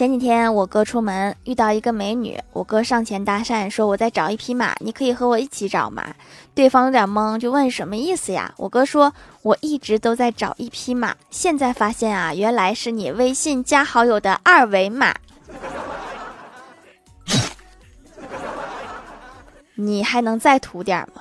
前几天我哥出门遇到一个美女我哥上前搭讪说我在找一匹马你可以和我一起找吗？对方有点懵就问什么意思呀？我哥说我一直都在找一匹马现在发现啊原来是你微信加好友的二维码。你还能再土点吗？